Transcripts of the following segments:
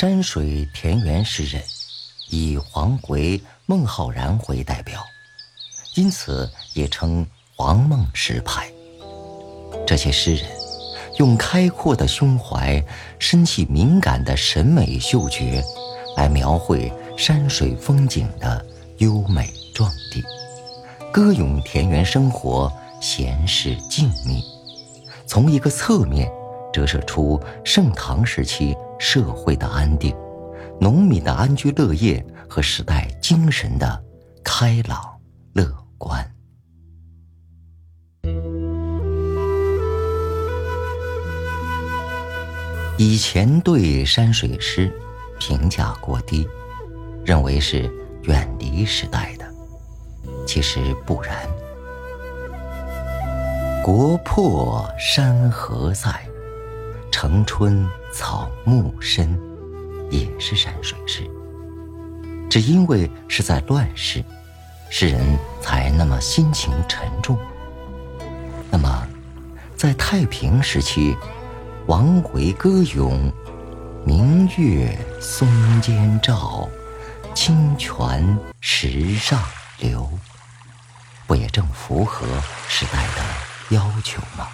山水田园诗人，以黄回、孟浩然为代表，因此也称黄孟诗派。这些诗人用开阔的胸怀、深细敏感的审美嗅觉，来描绘山水风景的优美壮丽，歌咏田园生活闲适静谧，从一个侧面折射出盛唐时期社会的安定、农民的安居乐业和时代精神的开朗乐观。以前对山水诗评价过低，认为是远离时代的。其实不然。国破山河在，城春草木深，也是山水诗。只因为是在乱世，诗人才那么心情沉重。那么，在太平时期。王维歌咏“明月松间照，清泉石上流”，不也正符合时代的要求吗？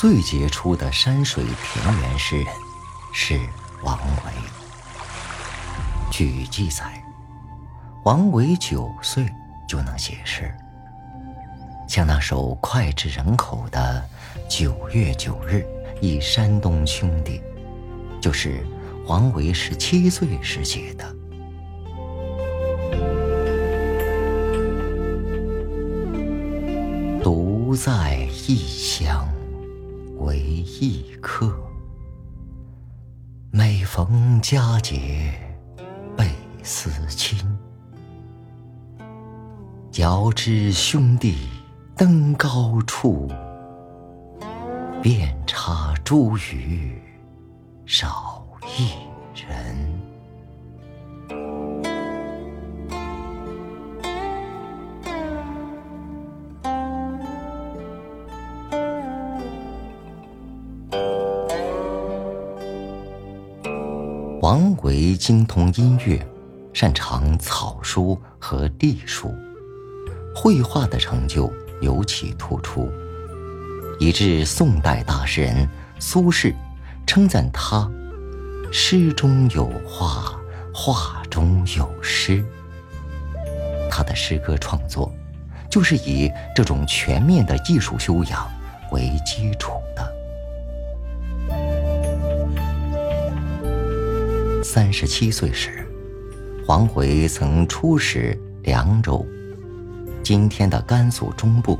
最杰出的山水田园诗人是王维。据记载，王维九岁。就能写诗，像那首脍炙人口的《九月九日忆山东兄弟》，就是王维十七岁时写的。独在异乡为异客，每逢佳节倍思亲。遥知兄弟登高处，遍插茱萸少一人。王维精通音乐，擅长草书和隶书。绘画的成就尤其突出，以致宋代大诗人苏轼称赞他“诗中有画，画中有诗”。他的诗歌创作就是以这种全面的艺术修养为基础三十七岁时，黄回曾出使凉州。今天的甘肃中部，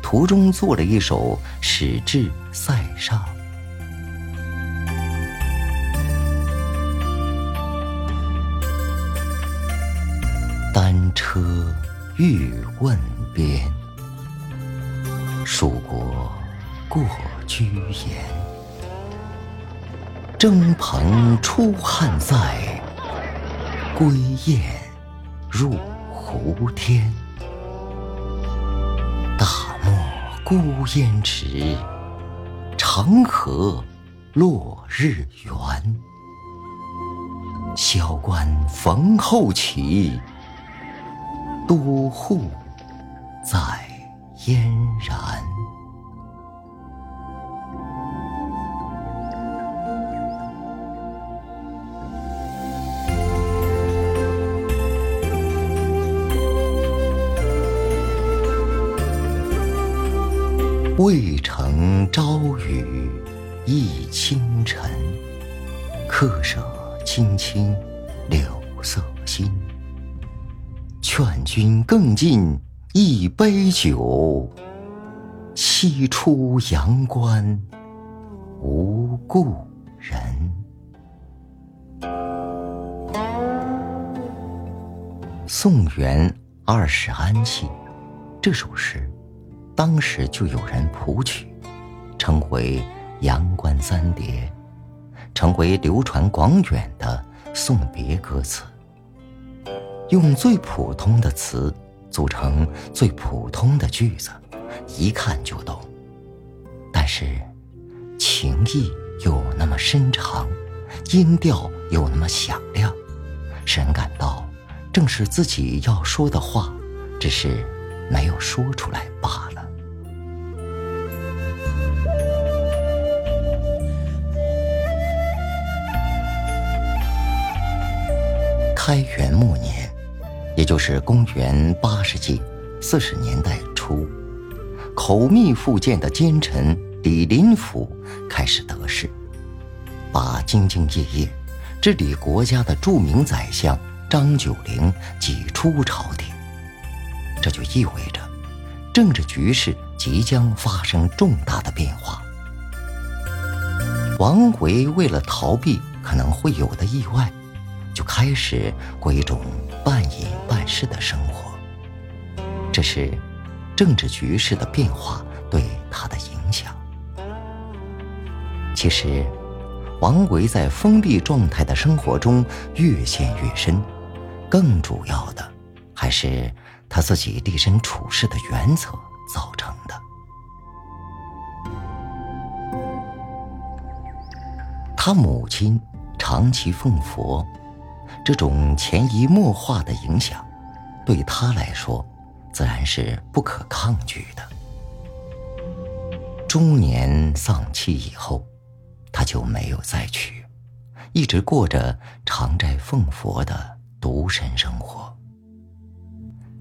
途中做了一首《使至塞上》。单车欲问边，蜀国过居延。征蓬出汉塞，归雁入胡天。大漠孤烟直，长河落日圆。萧关逢候骑，都护在燕然。渭城朝雨浥轻尘，客舍青青柳色新。劝君更尽一杯酒，西出阳关无故人。宋元二十安契这首诗。当时就有人谱曲，称为《阳关三叠》，成为流传广远的送别歌词。用最普通的词组成最普通的句子，一看就懂，但是情意又那么深长，音调又那么响亮，使人感到正是自己要说的话，只是没有说出来罢了。开元末年，也就是公元八世纪四十年代初，口蜜腹剑的奸臣李林甫开始得势，把兢兢业业治理国家的著名宰相张九龄挤出朝廷。这就意味着，政治局势即将发生重大的变化。王维为了逃避可能会有的意外。就开始过一种半隐半示的生活，这是政治局势的变化对他的影响。其实，王维在封闭状态的生活中越陷越深，更主要的还是他自己立身处世的原则造成的。他母亲长期奉佛。这种潜移默化的影响，对他来说，自然是不可抗拒的。中年丧妻以后，他就没有再娶，一直过着常斋奉佛的独身生活。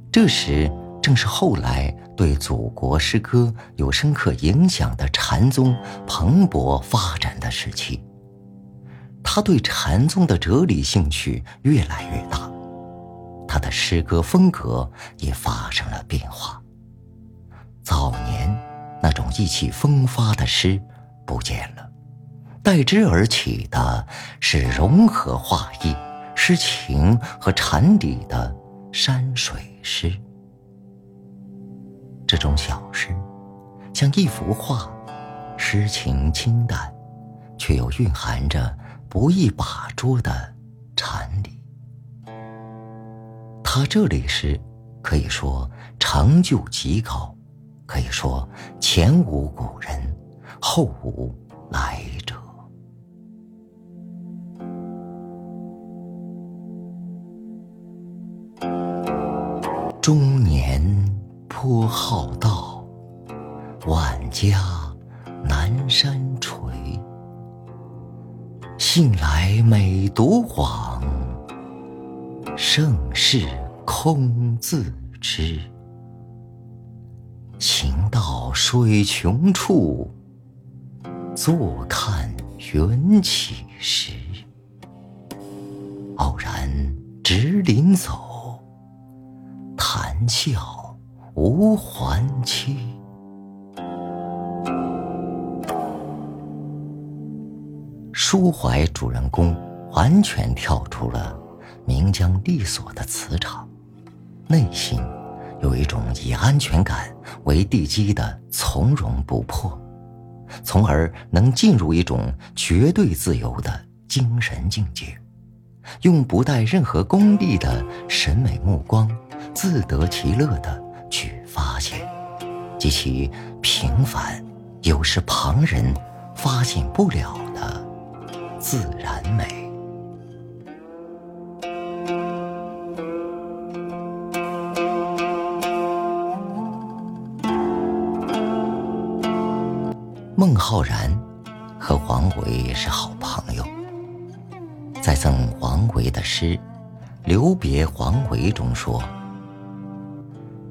这时正是后来对祖国诗歌有深刻影响的禅宗蓬勃发展的时期。他对禅宗的哲理兴趣越来越大，他的诗歌风格也发生了变化。早年那种意气风发的诗不见了，代之而起的是融合画意、诗情和禅理的山水诗。这种小诗像一幅画，诗情清淡，却又蕴含着。不易把捉的禅理，他这里是可以说成就极高，可以说前无古人，后无来者。中年颇好道，万家南山陲。近来每独往，盛世空自知。行到水穷处，坐看云起时。偶然值林走，谈笑无还期。抒怀主人公完全跳出了名将利索的磁场，内心有一种以安全感为地基的从容不迫，从而能进入一种绝对自由的精神境界，用不带任何功利的审美目光，自得其乐的去发现，极其平凡，有时旁人发现不了。自然美。孟浩然和王维是好朋友，在赠王维的诗《留别王维》中说：“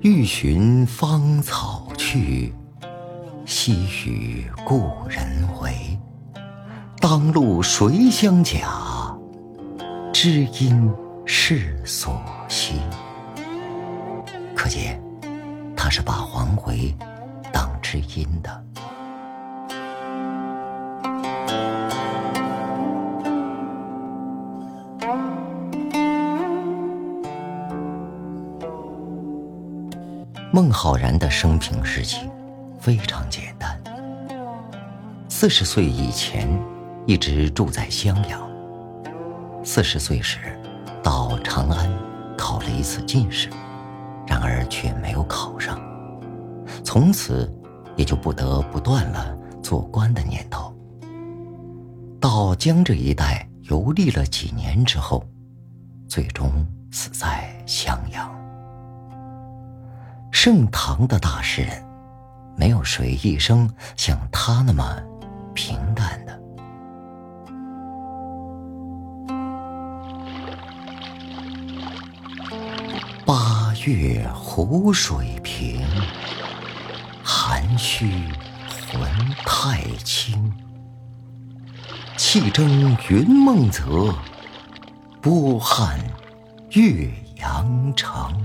欲寻芳草去，惜与故人违。”当路谁相甲？知音是所惜。可见，他是把黄回当知音的。孟浩然的生平事迹非常简单。四十岁以前。一直住在襄阳。四十岁时，到长安考了一次进士，然而却没有考上。从此也就不得不断了做官的念头。到江浙一带游历了几年之后，最终死在襄阳。盛唐的大诗人，没有谁一生像他那么平月湖水平，涵虚魂太清。气蒸云梦泽，波撼岳阳城。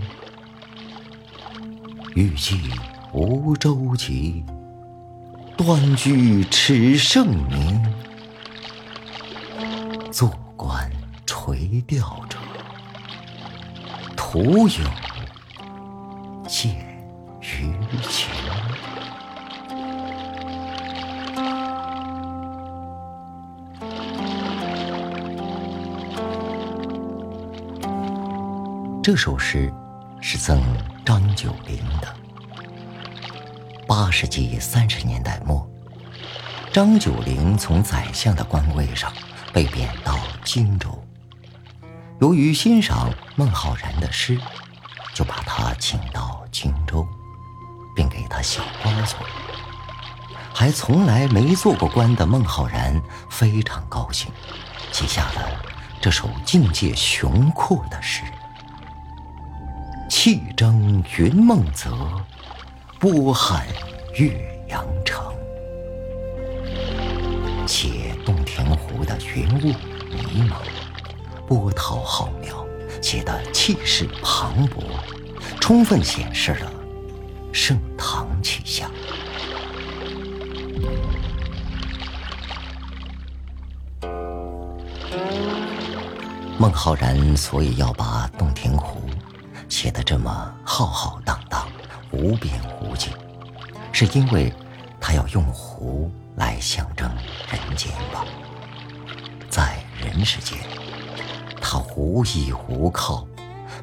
欲济无舟楫，端居耻圣明。坐观垂钓者，徒有见于情。这首诗是赠张九龄的。八世纪三十年代末，张九龄从宰相的官位上被贬到荆州。由于欣赏孟浩然的诗，就把他请到，小官做。还从来没做过官的孟浩然非常高兴，写下了这首境界雄阔的诗。气蒸云梦泽，波撼岳阳城。写洞庭湖的云雾迷蒙，波涛浩渺，写得气势磅礴，充分显示了盛唐气象。孟浩然所以要把洞庭湖。写得这么浩浩荡荡、无边无际，是因为他要用湖来象征人间吧。在人世间，他无依无靠，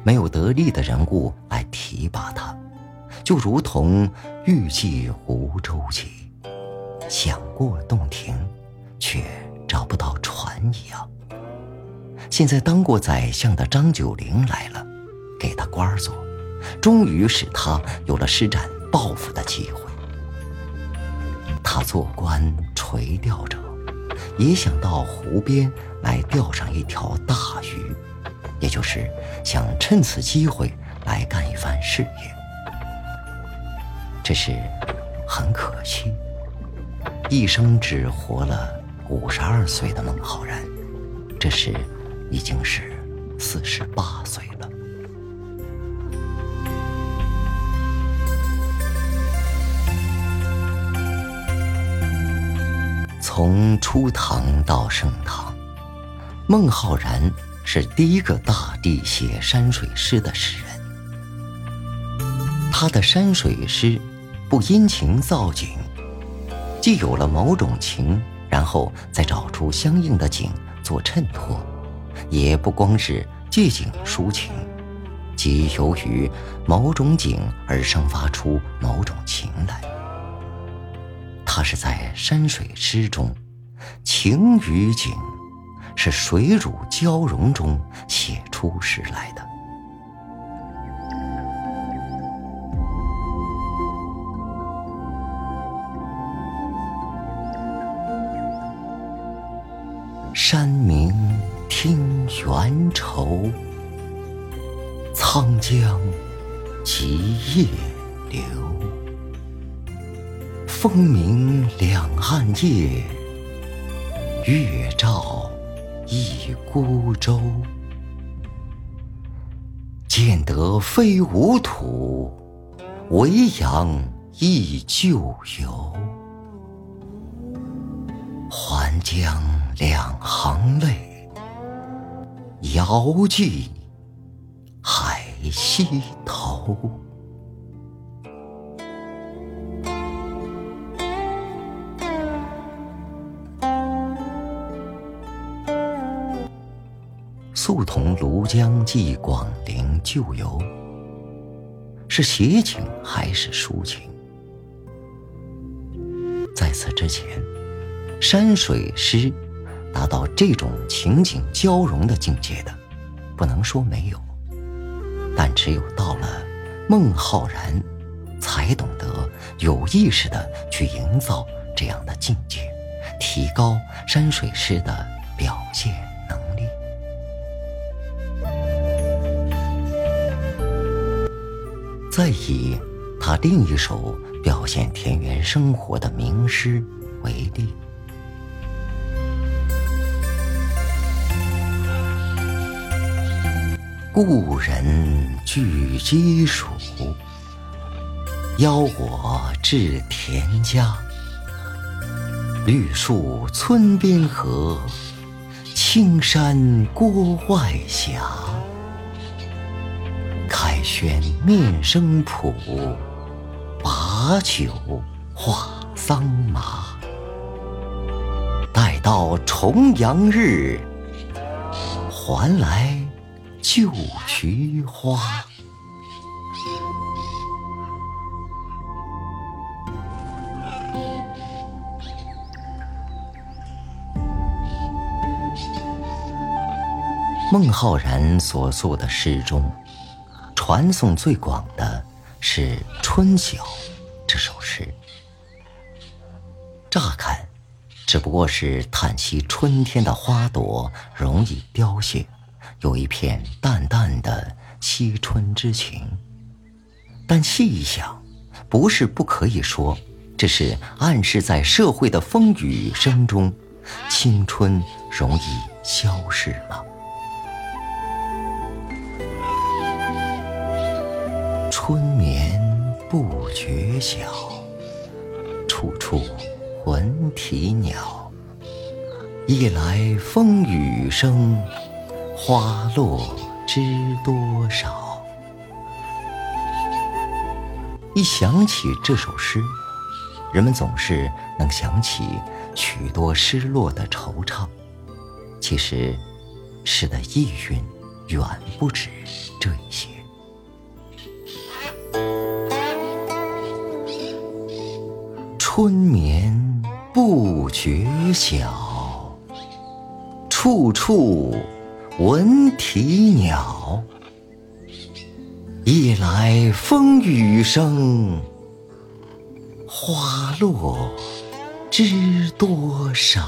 没有得力的人物来提拔他，就如同欲济湖舟楫，想过洞庭，却找不到船一样。现在当过宰相的张九龄来了。给他官做，终于使他有了施展抱负的机会。他做官垂钓者，也想到湖边来钓上一条大鱼，也就是想趁此机会来干一番事业。这是很可惜，一生只活了五十二岁的孟浩然，这时已经是四十八岁了。从初唐到盛唐，孟浩然是第一个大地写山水诗的诗人。他的山水诗不殷勤造景，既有了某种情，然后再找出相应的景做衬托，也不光是借景抒情，即由于某种景而生发出某种情来。它是在山水诗中，情与景是水乳交融中写出诗来的。山明听猿愁，沧江急夜流。风鸣两岸夜，月照一孤舟。见得非吾土，惟扬忆旧游。还将两行泪，遥寄海西头。素同庐江寄广陵旧游，是写景还是抒情？在此之前，山水诗达到这种情景交融的境界的，不能说没有，但只有到了孟浩然，才懂得有意识的去营造这样的境界，提高山水诗的表现能力。再以他另一首表现田园生活的名诗为例。故人具鸡黍，邀我至田家。绿树村边合，青山郭外斜。开轩面生圃，把酒话桑麻。待到重阳日，还来旧菊花。孟浩然所作的诗中。传颂最广的是《春晓》这首诗。乍看，只不过是叹息春天的花朵容易凋谢，有一片淡淡的惜春之情。但细一想，不是不可以说，这是暗示在社会的风雨声中，青春容易消逝吗？春眠不觉晓，处处闻啼鸟。夜来风雨声，花落知多少。一想起这首诗，人们总是能想起许多失落的惆怅。其实，诗的意蕴远不止这一些。春眠不觉晓，处处闻啼鸟。夜来风雨声，花落知多少。